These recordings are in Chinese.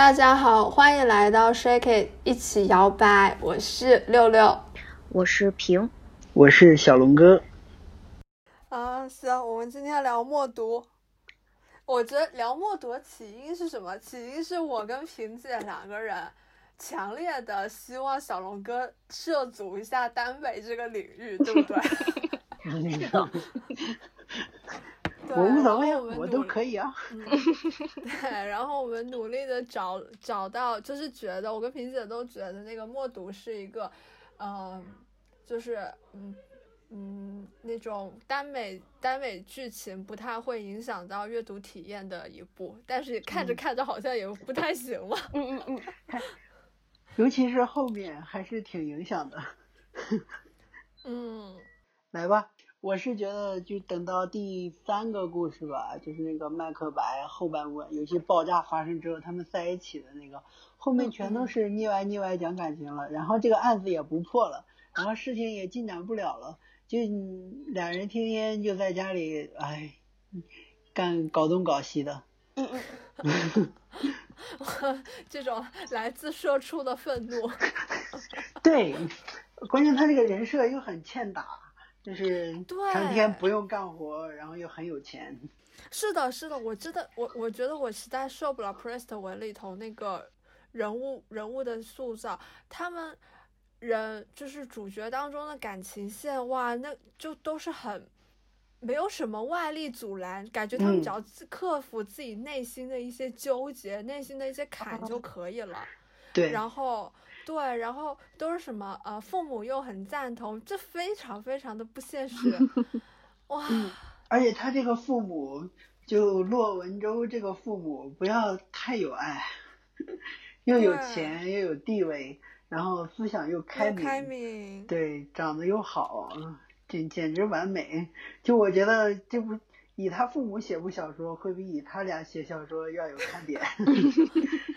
大家好，欢迎来到 Shake It，一起摇摆。我是六六，我是平，我是小龙哥。啊，行，我们今天聊默读。我觉得聊默读的起因是什么？起因是我跟平姐两个人强烈的希望小龙哥涉足一下耽美这个领域，对不对？我无所谓，我都可以啊。对，然后我们努力的找找到，就是觉得我跟萍姐都觉得那个默读是一个，嗯，就是嗯嗯那种耽美耽美剧情不太会影响到阅读体验的一部，但是看着看着好像也不太行了。嗯嗯嗯，尤其是后面还是挺影响的。嗯，来吧。我是觉得，就等到第三个故事吧，就是那个麦克白后半部分，尤其爆炸发生之后，他们在一起的那个，后面全都是腻歪腻歪讲感情了，然后这个案子也不破了，然后事情也进展不了了，就俩人天天就在家里，哎，干搞东搞西的。嗯嗯。这种来自社畜的愤怒。对，关键他这个人设又很欠打。就是成天不用干活，然后又很有钱。是的，是的，我真的，我我觉得我实在受不了《Prest》文里头那个人物人物的塑造，他们人就是主角当中的感情线，哇，那就都是很没有什么外力阻拦，感觉他们只要克服自己内心的一些纠结、内心的一些坎就可以了。对，然后。对，然后都是什么呃，父母又很赞同，这非常非常的不现实，哇！而且他这个父母，就骆文舟这个父母，不要太有爱，又有钱又有地位，然后思想又开明，开明，对，长得又好，简简直完美。就我觉得这部以他父母写部小说，会比以他俩写小说要有看点。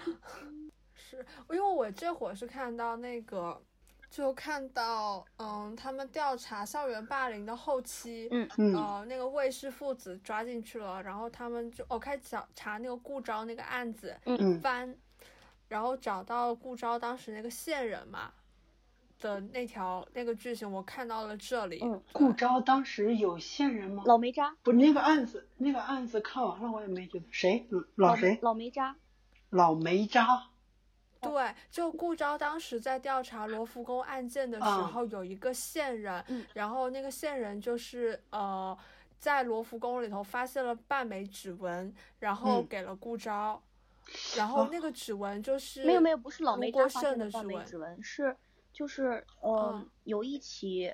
因为我这会儿是看到那个，就看到，嗯，他们调查校园霸凌的后期，嗯嗯，呃，那个魏氏父子抓进去了，然后他们就哦开始查查那个顾昭那个案子，嗯翻，然后找到顾昭当时那个线人嘛的那条那个剧情，我看到了这里。嗯，顾昭当时有线人吗？老梅渣。不是那个案子，那个案子看完了我也没觉得谁老谁老梅渣。老梅渣。对，就顾昭当时在调查罗浮宫案件的时候，有一个线人，然后那个线人就是呃，在罗浮宫里头发现了半枚指纹，然后给了顾昭，然后那个指纹就是没有没有不是老梅渣发现的半枚指纹，是就是呃有一起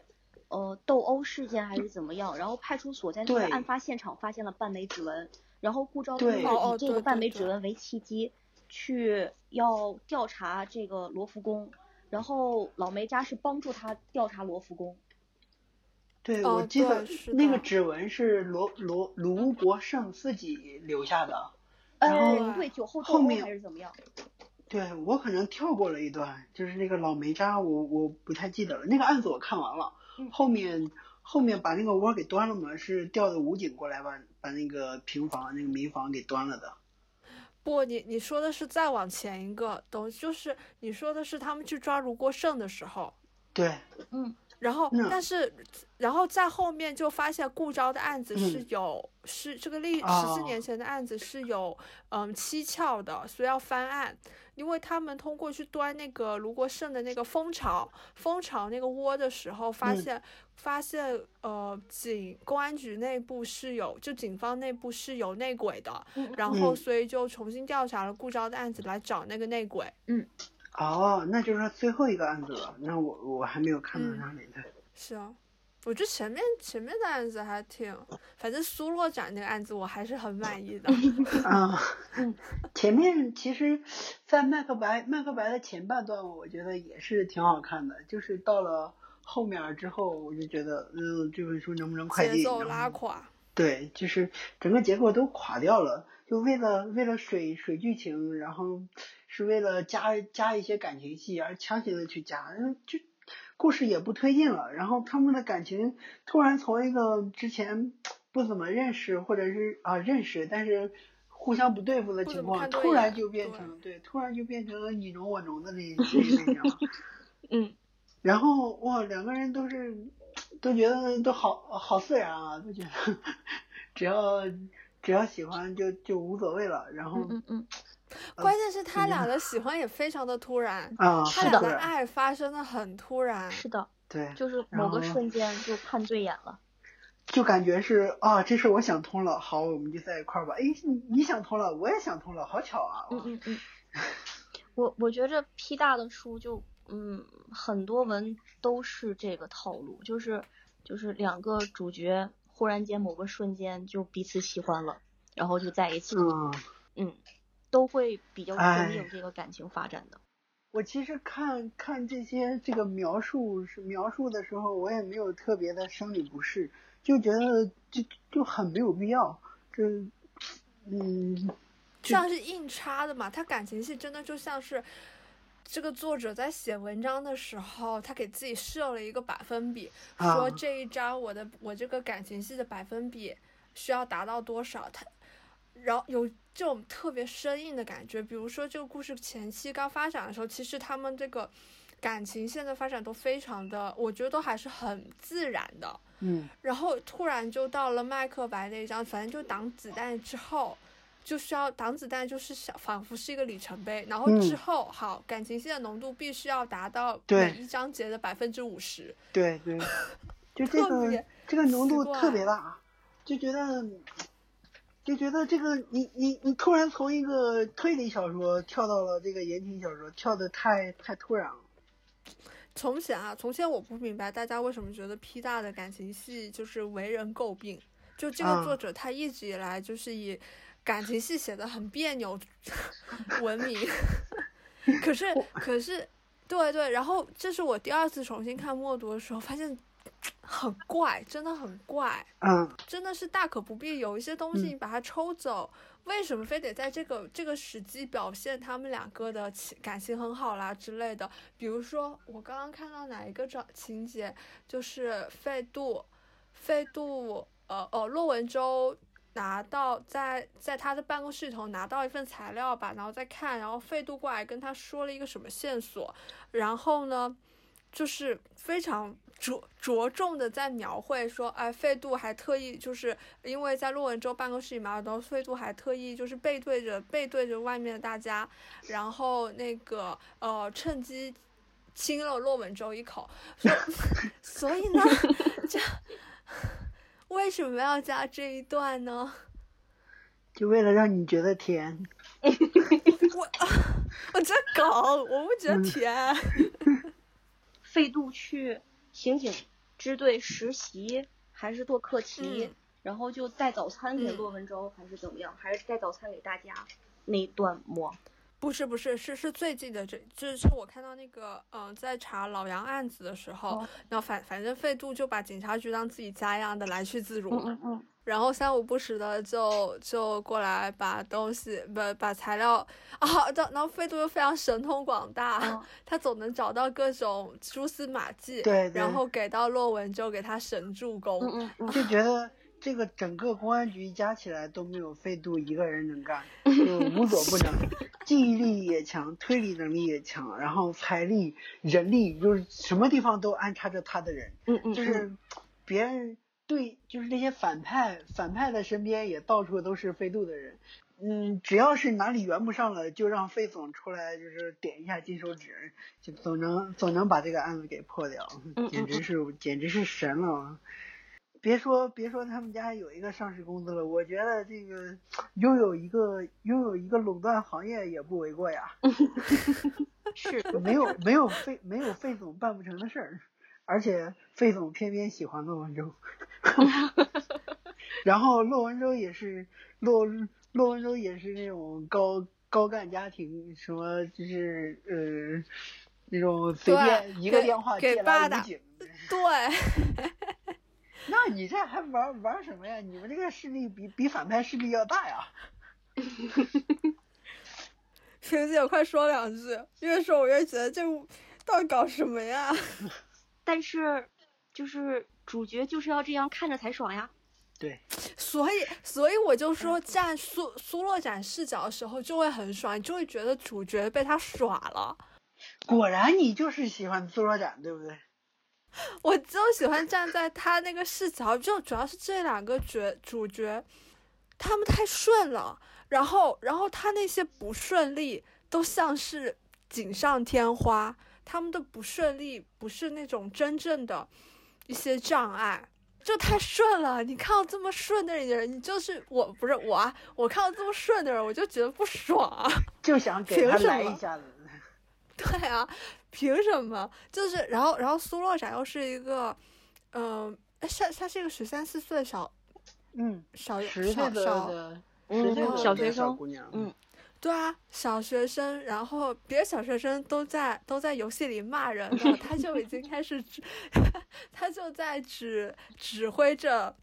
呃斗殴事件还是怎么样，然后派出所在那个案发现场发现了半枚指纹，然后顾昭就是以这个半枚指纹为契机。去要调查这个罗浮宫，然后老梅家是帮助他调查罗浮宫。对，我记得那个指纹是罗罗卢国胜自己留下的。呃，对，酒后后面还是怎么样？对我可能跳过了一段，就是那个老梅渣，我我不太记得了。那个案子我看完了，后面后面把那个窝给端了嘛，是调的武警过来把把那个平房那个民房给端了的。不，你你说的是再往前一个东西，就是你说的是他们去抓卢国胜的时候，对，嗯，然后但是，然后在后面就发现顾昭的案子是有是这个历十四年前的案子是有嗯蹊跷的，所以要翻案。因为他们通过去端那个卢国胜的那个蜂巢蜂巢那个窝的时候，发现发现呃警公安局内部是有就警方内部是有内鬼的，然后所以就重新调查了顾昭的案子来找那个内鬼。嗯，哦，那就是最后一个案子了。那我我还没有看到那里的。是啊。我觉得前面前面的案子还挺，反正苏洛展那个案子我还是很满意的。啊，嗯，前面其实，在麦克白麦克白的前半段，我觉得也是挺好看的，就是到了后面之后，我就觉得，嗯，这本书能不能快节奏拉垮？对，就是整个结构都垮掉了，就为了为了水水剧情，然后是为了加加一些感情戏而强行的去加，就。故事也不推进了，然后他们的感情突然从一个之前 不怎么认识，或者是啊认识，但是互相不对付的情况，突然就变成对，突然就变成了你侬我侬的那这一类型。嗯。然后哇，两个人都是 都觉得都好好自然啊，都觉得 只要只要喜欢就就无所谓了。然后嗯嗯，关键是他俩的喜欢也非常的突然啊，他俩的爱发生的很突然。是的，对，就是某个瞬间就看对眼了。就感觉是啊，这事我想通了，好，我们就在一块儿吧。哎，你你想通了，我也想通了，好巧啊！嗯嗯嗯，我我觉着 P 大的书就嗯很多文都是这个套路，就是就是两个主角忽然间某个瞬间就彼此喜欢了，然后就在一起。嗯嗯，都会比较顺应这个感情发展的。我其实看看这些这个描述是描述的时候，我也没有特别的生理不适。就觉得就就很没有必要，这嗯，像是硬插的嘛。他感情戏真的就像是这个作者在写文章的时候，他给自己设了一个百分比，说这一章我的我这个感情戏的百分比需要达到多少。他然后有这种特别生硬的感觉，比如说这个故事前期刚发展的时候，其实他们这个感情线的发展都非常的，我觉得都还是很自然的。嗯，然后突然就到了麦克白那一章，反正就挡子弹之后，就需要挡子弹，就是想仿佛是一个里程碑。然后之后，好感情线的浓度必须要达到每一章节的百分之五十。对对，就这个这个浓度特别大，就觉得就觉得这个你你你突然从一个推理小说跳到了这个言情小说，跳的太太突然了。从前啊，从前我不明白大家为什么觉得 P 大的感情戏就是为人诟病。就这个作者他一直以来就是以感情戏写的很别扭 闻名。可是可是，对对，然后这是我第二次重新看默读的时候，发现很怪，真的很怪。嗯，真的是大可不必有一些东西你把它抽走。为什么非得在这个这个时机表现他们两个的情感情很好啦之类的？比如说我刚刚看到哪一个章情节，就是费度，费度，呃呃，骆文舟拿到在在他的办公室里头拿到一份材料吧，然后再看，然后费度过来跟他说了一个什么线索，然后呢，就是非常。着着重的在描绘说，哎，费度还特意就是因为在洛文舟办公室里嘛，然后费度还特意就是背对着背对着外面的大家，然后那个呃趁机亲了洛文舟一口，所，所以呢，这 为什么要加这一段呢？就为了让你觉得甜。我 我这梗我不觉得甜。费度去。刑警支队实习还是做课题，然后就带早餐给骆文舟，还是怎么样？还是带早餐给大家那段吗？不是不是是是最近的这，就是我看到那个嗯，在查老杨案子的时候，然后反反正费度就把警察局当自己家一样的来去自如。嗯嗯。然后三五不时的就就过来把东西不把材料啊，然后费度又非常神通广大，他总能找到各种蛛丝马迹，对，然后给到洛文就给他神助攻，就觉得这个整个公安局加起来都没有费度一个人能干，就无所不能，记忆力也强，推理能力也强，然后财力、人力就是什么地方都安插着他的人，嗯嗯，就是别人。对，就是那些反派，反派的身边也到处都是飞度的人。嗯，只要是哪里圆不上了，就让费总出来，就是点一下金手指，就总能总能把这个案子给破掉。简直是简直是神了！别说别说他们家有一个上市公司了，我觉得这个拥有一个拥有一个垄断行业也不为过呀。是，没有没有费没有费总办不成的事儿。而且费总偏偏喜欢骆文舟，然后骆文舟也是骆骆文舟也是那种高高干家庭，什么就是呃那种随便一个电话接来武警，对。那你这还玩玩什么呀？你们这个势力比比反派势力要大呀！萍姐，快说两句，越说我越觉得这到底搞什么呀？但是，就是主角就是要这样看着才爽呀。对，所以所以我就说，站苏苏洛展视角的时候就会很爽，你就会觉得主角被他耍了。果然你就是喜欢苏洛展，对不对？我就喜欢站在他那个视角，就主要是这两个角主角，他们太顺了，然后然后他那些不顺利都像是锦上添花，他们的不顺利不是那种真正的一些障碍。就太顺了，你看到这么顺的人，你就是我不是我啊，我看到这么顺的人，我就觉得不爽啊，就想给他来一下子。对啊，凭什么？就是然后然后苏洛展又是一个，嗯，哎，他他是一个十三四岁小，嗯，小十岁的，嗯，小学生，嗯。对啊，小学生，然后别的小学生都在都在游戏里骂人了，他就已经开始指，他就在指指挥着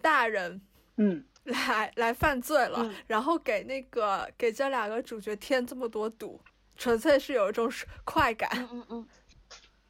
大人，嗯，来来犯罪了，然后给那个给这两个主角添这么多堵，纯粹是有一种快感。嗯嗯嗯。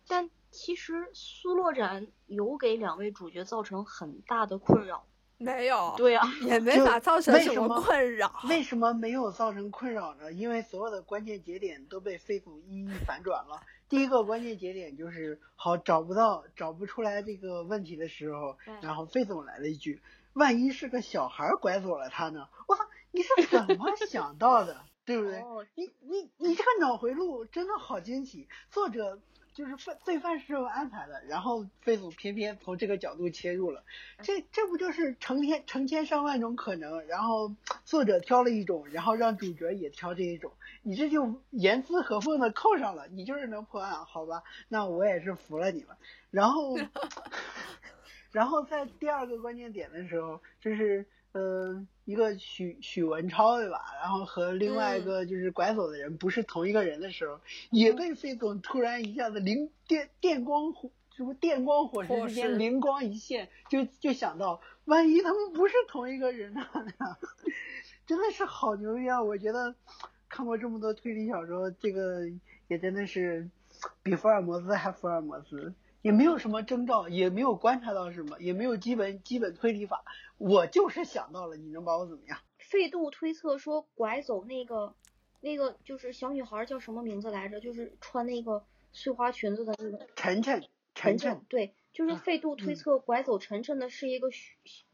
但其实苏洛展有给两位主角造成很大的困扰。没有，对呀，也没法造成什么困扰。为什么没有造成困扰呢？因为所有的关键节点都被费总一一反转了。第一个关键节点就是好找不到、找不出来这个问题的时候，然后费总来了一句：“万一是个小孩拐走了他呢？”我操，你是怎么想到的？对不对？你你你这个脑回路真的好惊喜，作者。就是犯罪犯是有安排的，然后飞总偏偏从这个角度切入了，这这不就是成千成千上万种可能，然后作者挑了一种，然后让主角也挑这一种，你这就严丝合缝的扣上了，你就是能破案，好吧？那我也是服了你了。然后，然后在第二个关键点的时候，就是。呃，一个许许文超对吧？然后和另外一个就是拐走的人不是同一个人的时候，也被费总突然一下子灵电电光火什么电光火石之间灵光一现，就就想到万一他们不是同一个人呢？真的是好牛逼啊！我觉得看过这么多推理小说，这个也真的是比福尔摩斯还福尔摩斯。也没有什么征兆，也没有观察到什么，也没有基本基本推理法，我就是想到了，你能把我怎么样？费度推测说拐走那个那个就是小女孩叫什么名字来着？就是穿那个碎花裙子的那个晨晨，晨晨，对，就是费度推测拐走晨晨的是一个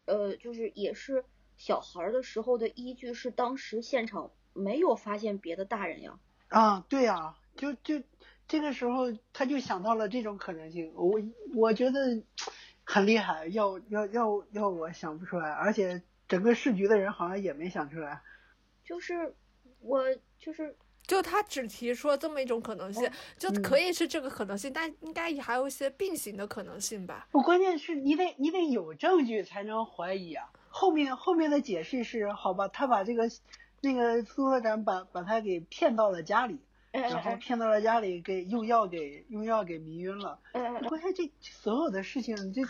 呃，就是也是小孩的时候的依据是当时现场没有发现别的大人呀。啊，对呀，就就。这个时候他就想到了这种可能性，我我觉得很厉害，要要要要我想不出来，而且整个市局的人好像也没想出来。就是我就是就他只提出了这么一种可能性，就可以是这个可能性，但应该也还有一些并行的可能性吧。不，关键是你得你得有证据才能怀疑啊。后面后面的解释是，好吧，他把这个那个苏科长把把他给骗到了家里。然后骗到了家里，给用药给用药给迷晕了。关键这所有的事情，这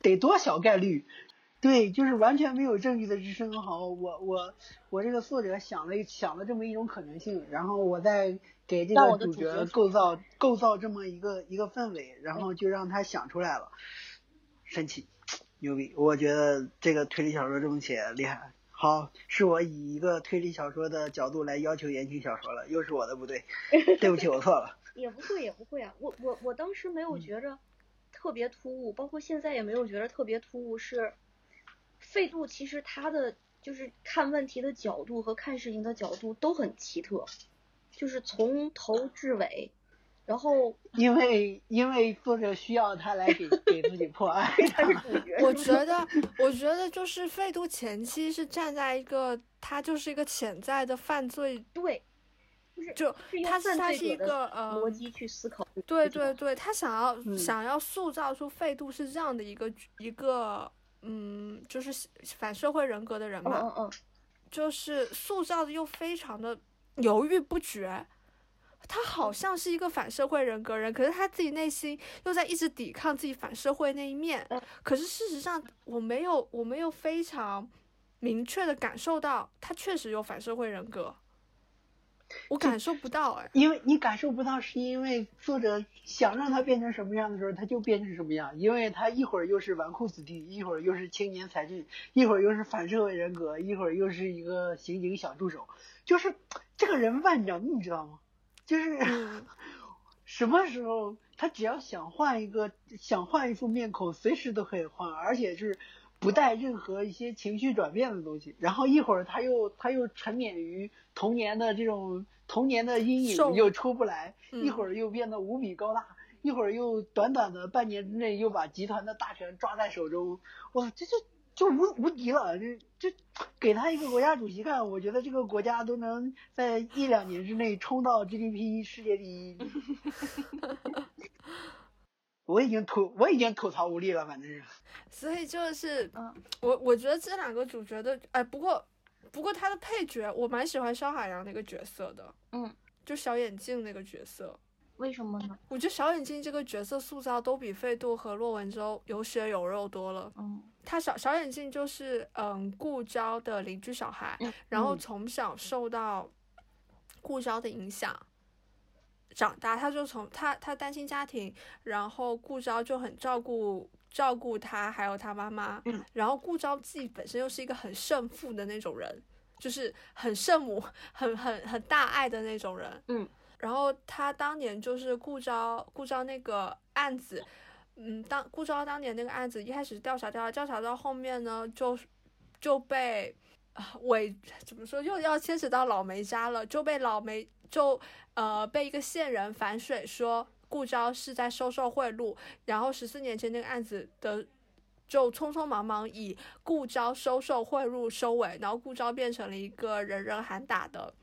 得多小概率？对，就是完全没有证据的支撑。好，我我我这个作者想了想了这么一种可能性，然后我再给这个主角构造构造这么一个一个氛围，然后就让他想出来了，神奇，牛逼！我觉得这个推理小说这么写厉害。好，是我以一个推理小说的角度来要求言情小说了，又是我的不对，对不起，我错了。也不会，也不会啊，我我我当时没有觉着特别突兀，包括现在也没有觉着特别突兀。是费度其实他的就是看问题的角度和看事情的角度都很奇特，就是从头至尾。然后，因为因为作者需要他来给给自己破案，他是主角。我觉得，我觉得就是费度前期是站在一个他就是一个潜在的犯罪，对，就他是他是一个呃逻辑去思考，对对对，他想要想要塑造出费度是这样的一个一个嗯，就是反社会人格的人嘛，嗯嗯，就是塑造的又非常的犹豫不决。他好像是一个反社会人格人，可是他自己内心又在一直抵抗自己反社会那一面。可是事实上，我没有，我没有非常明确的感受到他确实有反社会人格。我感受不到哎，因为你感受不到，是因为作者想让他变成什么样的时候，他就变成什么样。因为他一会儿又是纨绔子弟，一会儿又是青年才俊，一会儿又是反社会人格，一会儿又是一个刑警小助手，就是这个人万能，你知道吗？就是 什么时候他只要想换一个，想换一副面孔，随时都可以换，而且就是。不带任何一些情绪转变的东西，然后一会儿他又他又沉湎于童年的这种童年的阴影又出不来，一会儿又变得无比高大，一会儿又短短的半年之内又把集团的大权抓在手中，哇，这就就无无敌了，就就给他一个国家主席干，我觉得这个国家都能在一两年之内冲到 GDP 世界第一。我已经吐，我已经吐槽无力了，反正是。所以就是，嗯，我我觉得这两个主角的，哎，不过，不过他的配角，我蛮喜欢肖海洋那个角色的，嗯，就小眼镜那个角色。为什么呢？我觉得小眼镜这个角色塑造都比费度和骆文舟有血有肉多了。嗯，他小小眼镜就是，嗯，顾昭的邻居小孩，然后从小受到顾昭的影响。长大，他就从他他单亲家庭，然后顾昭就很照顾照顾他，还有他妈妈。嗯。然后顾昭自己本身又是一个很圣父的那种人，就是很圣母、很很很大爱的那种人。嗯。然后他当年就是顾昭顾昭那个案子，嗯，当顾昭当年那个案子一开始调查调查调查到后面呢，就就被啊委怎么说又要牵扯到老梅家了，就被老梅就。呃，被一个线人反水说顾昭是在收受贿赂，然后十四年前那个案子的就匆匆忙忙以顾昭收受贿赂收尾，然后顾昭变成了一个人人喊打的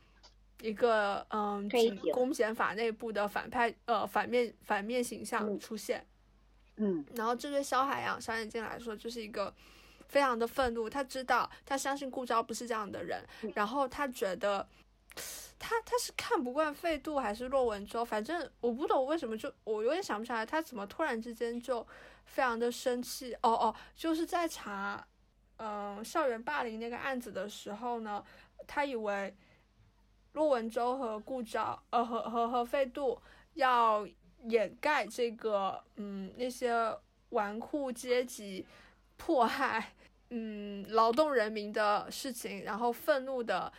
一个嗯，公检法内部的反派呃反面反面形象出现。嗯，然后这对肖海洋小眼睛来说就是一个非常的愤怒，他知道他相信顾昭不是这样的人，然后他觉得。他他是看不惯费度还是骆文舟？反正我不懂为什么就我有点想不起来，他怎么突然之间就非常的生气？哦哦，就是在查嗯校园霸凌那个案子的时候呢，他以为骆文舟和顾昭呃和和和费度要掩盖这个嗯那些纨绔阶级迫害嗯劳动人民的事情，然后愤怒的。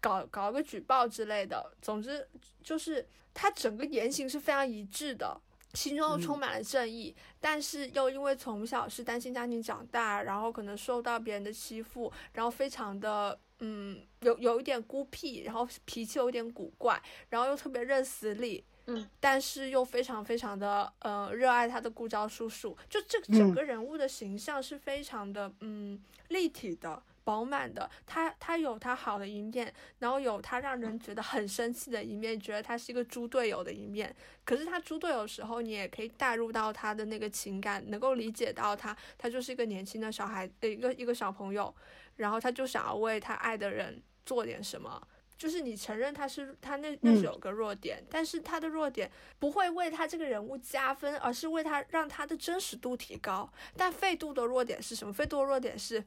搞搞个举报之类的，总之就是他整个言行是非常一致的，心中又充满了正义，但是又因为从小是单亲家庭长大，然后可能受到别人的欺负，然后非常的嗯有有一点孤僻，然后脾气有点古怪，然后又特别认死理，嗯，但是又非常非常的呃热爱他的顾招叔叔，就这个整个人物的形象是非常的嗯立体的。饱满的，他他有他好的一面，然后有他让人觉得很生气的一面，觉得他是一个猪队友的一面。可是他猪队友的时候，你也可以带入到他的那个情感，能够理解到他，他就是一个年轻的小孩，一个一个小朋友，然后他就想要为他爱的人做点什么。就是你承认他是他那那是有个弱点，但是他的弱点不会为他这个人物加分，而是为他让他的真实度提高。但费度的弱点是什么？费度的弱点是。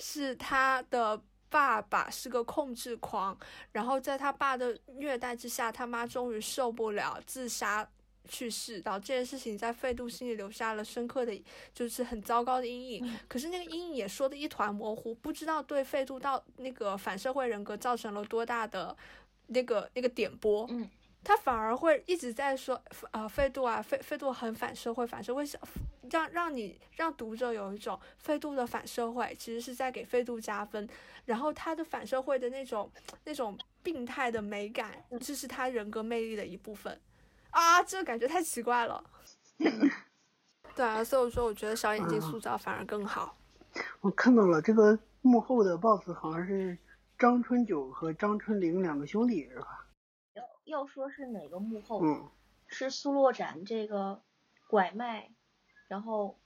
是他的爸爸是个控制狂，然后在他爸的虐待之下，他妈终于受不了，自杀去世。然后这件事情在费度心里留下了深刻的，就是很糟糕的阴影。可是那个阴影也说的一团模糊，不知道对费度到那个反社会人格造成了多大的那个那个点拨。嗯。他反而会一直在说，呃，费度啊，费费度很反社会，反社会是让让你让读者有一种费度的反社会，其实是在给费度加分。然后他的反社会的那种那种病态的美感，这是他人格魅力的一部分。啊，这个感觉太奇怪了。对啊，所以我说我觉得小眼睛塑造反而更好。我看到了这个幕后的 boss 好像是张春九和张春玲两个兄弟，是吧？要要说是哪个幕后，嗯是苏洛展这个拐卖，然后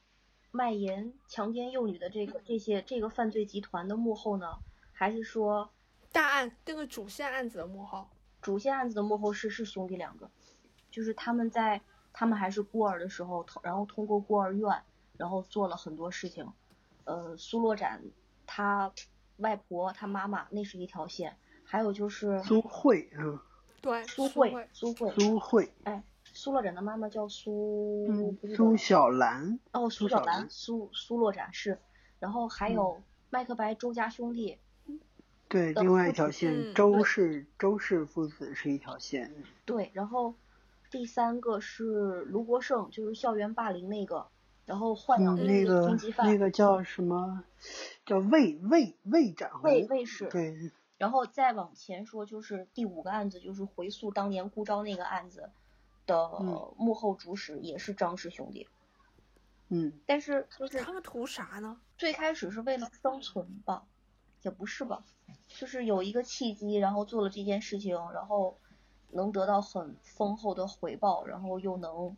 卖淫、强奸幼女的这个这些这个犯罪集团的幕后呢，还是说大案这个主线案子的幕后？主线案子的幕后是是兄弟两个，就是他们在他们还是孤儿的时候，然后通过孤儿院，然后做了很多事情。呃，苏洛展他外婆他妈妈那是一条线。还有就是苏慧，嗯，对，苏慧，苏慧，苏慧，哎，苏洛展的妈妈叫苏，苏小兰，哦，苏小兰，苏苏洛展是，然后还有麦克白周家兄弟，对，另外一条线，周氏周氏父子是一条线，对，然后第三个是卢国胜，就是校园霸凌那个。然后豢养那个那个叫什么，叫魏魏魏展魏魏是对。然后再往前说，就是第五个案子，就是回溯当年顾钊那个案子的幕后主使，也是张氏兄弟。嗯。但是就是他们图啥呢？最开始是为了生存吧？也不是吧？就是有一个契机，然后做了这件事情，然后能得到很丰厚的回报，然后又能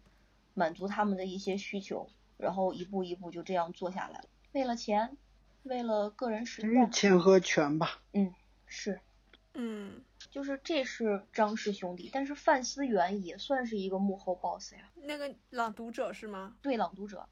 满足他们的一些需求。然后一步一步就这样做下来了，为了钱，为了个人实现。钱和权吧。嗯，是。嗯，就是这是张氏兄弟，但是范思源也算是一个幕后 boss 呀。那个朗读者是吗？对，朗读者，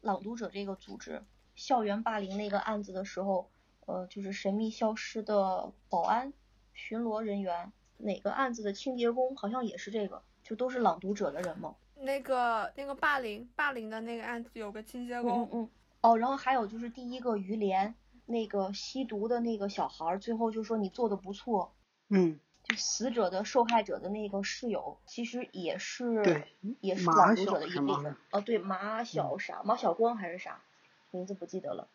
朗读者这个组织，校园霸凌那个案子的时候，呃，就是神秘消失的保安、巡逻人员，哪个案子的清洁工好像也是这个，就都是朗读者的人嘛。那个那个霸凌霸凌的那个案子有个清洁工，嗯嗯。哦，然后还有就是第一个于连那个吸毒的那个小孩，最后就说你做的不错，嗯，就死者的受害者的那个室友，其实也是对，也是朗读者的一部分，哦对，马小啥马小光还是啥，名字不记得了，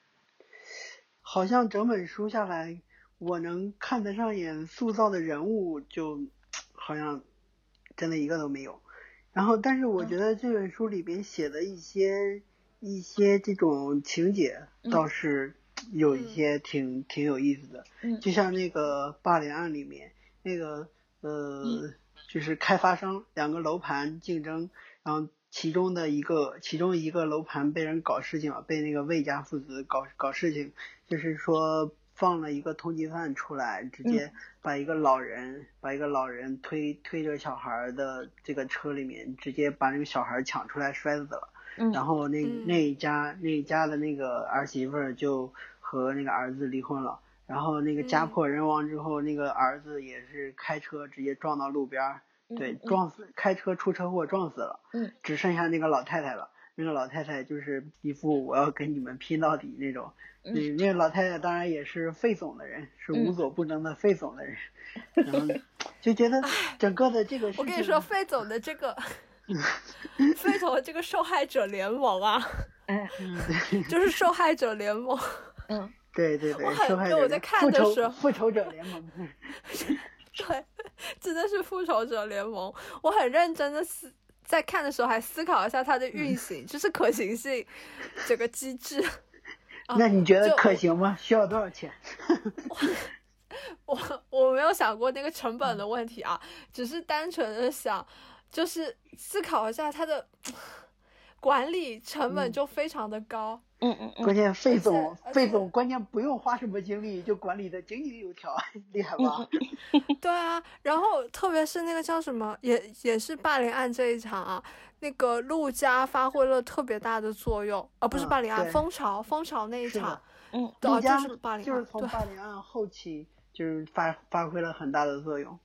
好像整本书下来，我能看得上眼塑造的人物，就好像真的一个都没有。然后，但是我觉得这本书里边写的一些一些这种情节倒是有一些挺挺有意思的。嗯。就像那个霸凌案里面，那个呃，就是开发商两个楼盘竞争，然后其中的一个其中一个楼盘被人搞事情了，被那个魏家父子搞搞事情，就是说。放了一个通缉犯出来，直接把一个老人把一个老人推推着小孩的这个车里面，直接把那个小孩抢出来摔死了。然后那那一家那一家的那个儿媳妇就和那个儿子离婚了。然后那个家破人亡之后，那个儿子也是开车直接撞到路边儿，对，撞死开车出车祸撞死了。只剩下那个老太太了。那个老太太就是一副我要跟你们拼到底那种。嗯，那个老太太当然也是费总的人，是无所不能的费总的人，然后就觉得整个的这个，我跟你说，费总的这个，费总的这个受害者联盟啊，哎，就是受害者联盟，嗯，对对对，受害者在看的时候，复仇者联盟，对，真的是复仇者联盟，我很认真的思在看的时候还思考一下它的运行，就是可行性 这个机制。那你觉得可行吗？需要多少钱？我我没有想过那个成本的问题啊，只是单纯的想，就是思考一下它的管理成本就非常的高。嗯嗯嗯。关键费总费总关键不用花什么精力就管理的井井有条，厉害吧？对啊，然后特别是那个叫什么，也也是霸凌案这一场啊。那个陆家发挥了特别大的作用，啊不是霸凌案，蜂巢，蜂巢那一场，嗯，陆家就是霸凌案，就是从霸凌案后期就是发发挥了很大的作用。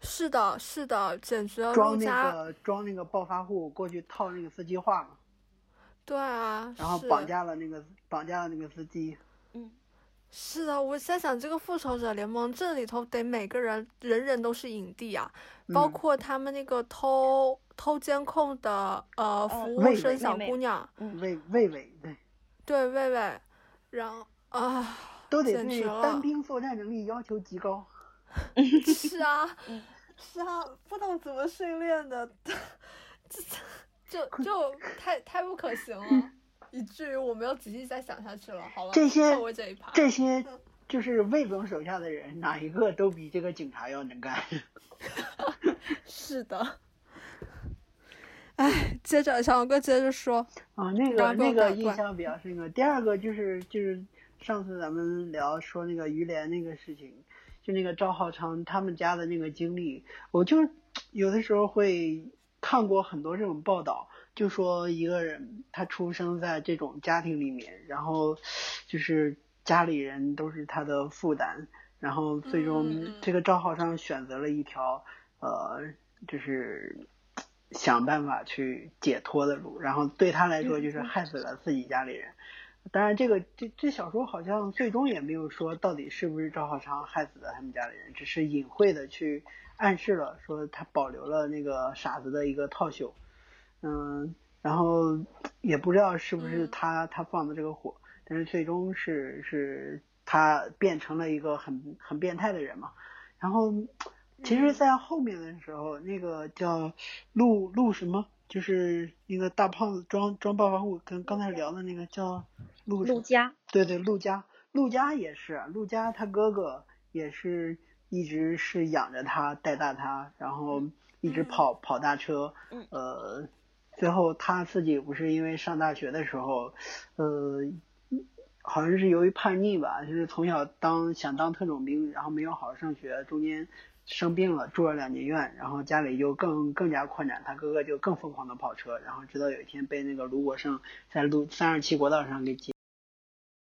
是的，是的，简直了。装那个装那个暴发户过去套那个司机话嘛。对啊。然后绑架了那个绑架了那个司机。嗯。是的，我在想这个复仇者联盟这里头得每个人人人都是影帝啊，包括他们那个偷。偷监控的呃服务生小姑娘，魏魏魏对，对魏魏，然后啊，都得对单兵作战能力要求极高。是啊，是啊，不懂怎么训练的，这 就就太太不可行了，以至于我没有仔细再想下去了。好了，这些这一趴，这些就是魏总手下的人，哪一个都比这个警察要能干。是的。哎，接着小王哥接着说啊，那个那个印象比较深刻。第二个就是就是上次咱们聊说那个于连那个事情，就那个赵浩昌他们家的那个经历，我就 有的时候会看过很多这种报道，就说一个人他出生在这种家庭里面，然后 就是家里人都是他的负担，然后最终这个赵浩昌选择了一条呃，就是想办法去解脱的路，然后对他来说就是害死了自己家里人。当然，这个这这小说好像最终也没有说到底是不是赵浩昌害死的他们家里人，只是隐晦的去暗示了说他保留了那个傻子的一个套袖，嗯，然后也不知道是不是他他放的这个火，但是最终是是他变成了一个很很变态的人嘛。然后其实，在后面的时候，那个叫陆陆什么。就是那个大胖子装装暴发户，跟刚才聊的那个叫陆陆家，对对，陆家，陆家也是，陆家他哥哥也是一直是养着他带大他，然后一直跑跑大车，呃，最后他自己不是因为上大学的时候，呃，好像是由于叛逆吧，就是从小当想当特种兵，然后没有好好上学，中间。生病了，住了两年院，然后家里就更更加困难，他哥哥就更疯狂的跑车，然后直到有一天被那个卢国胜在路三十七国道上给劫。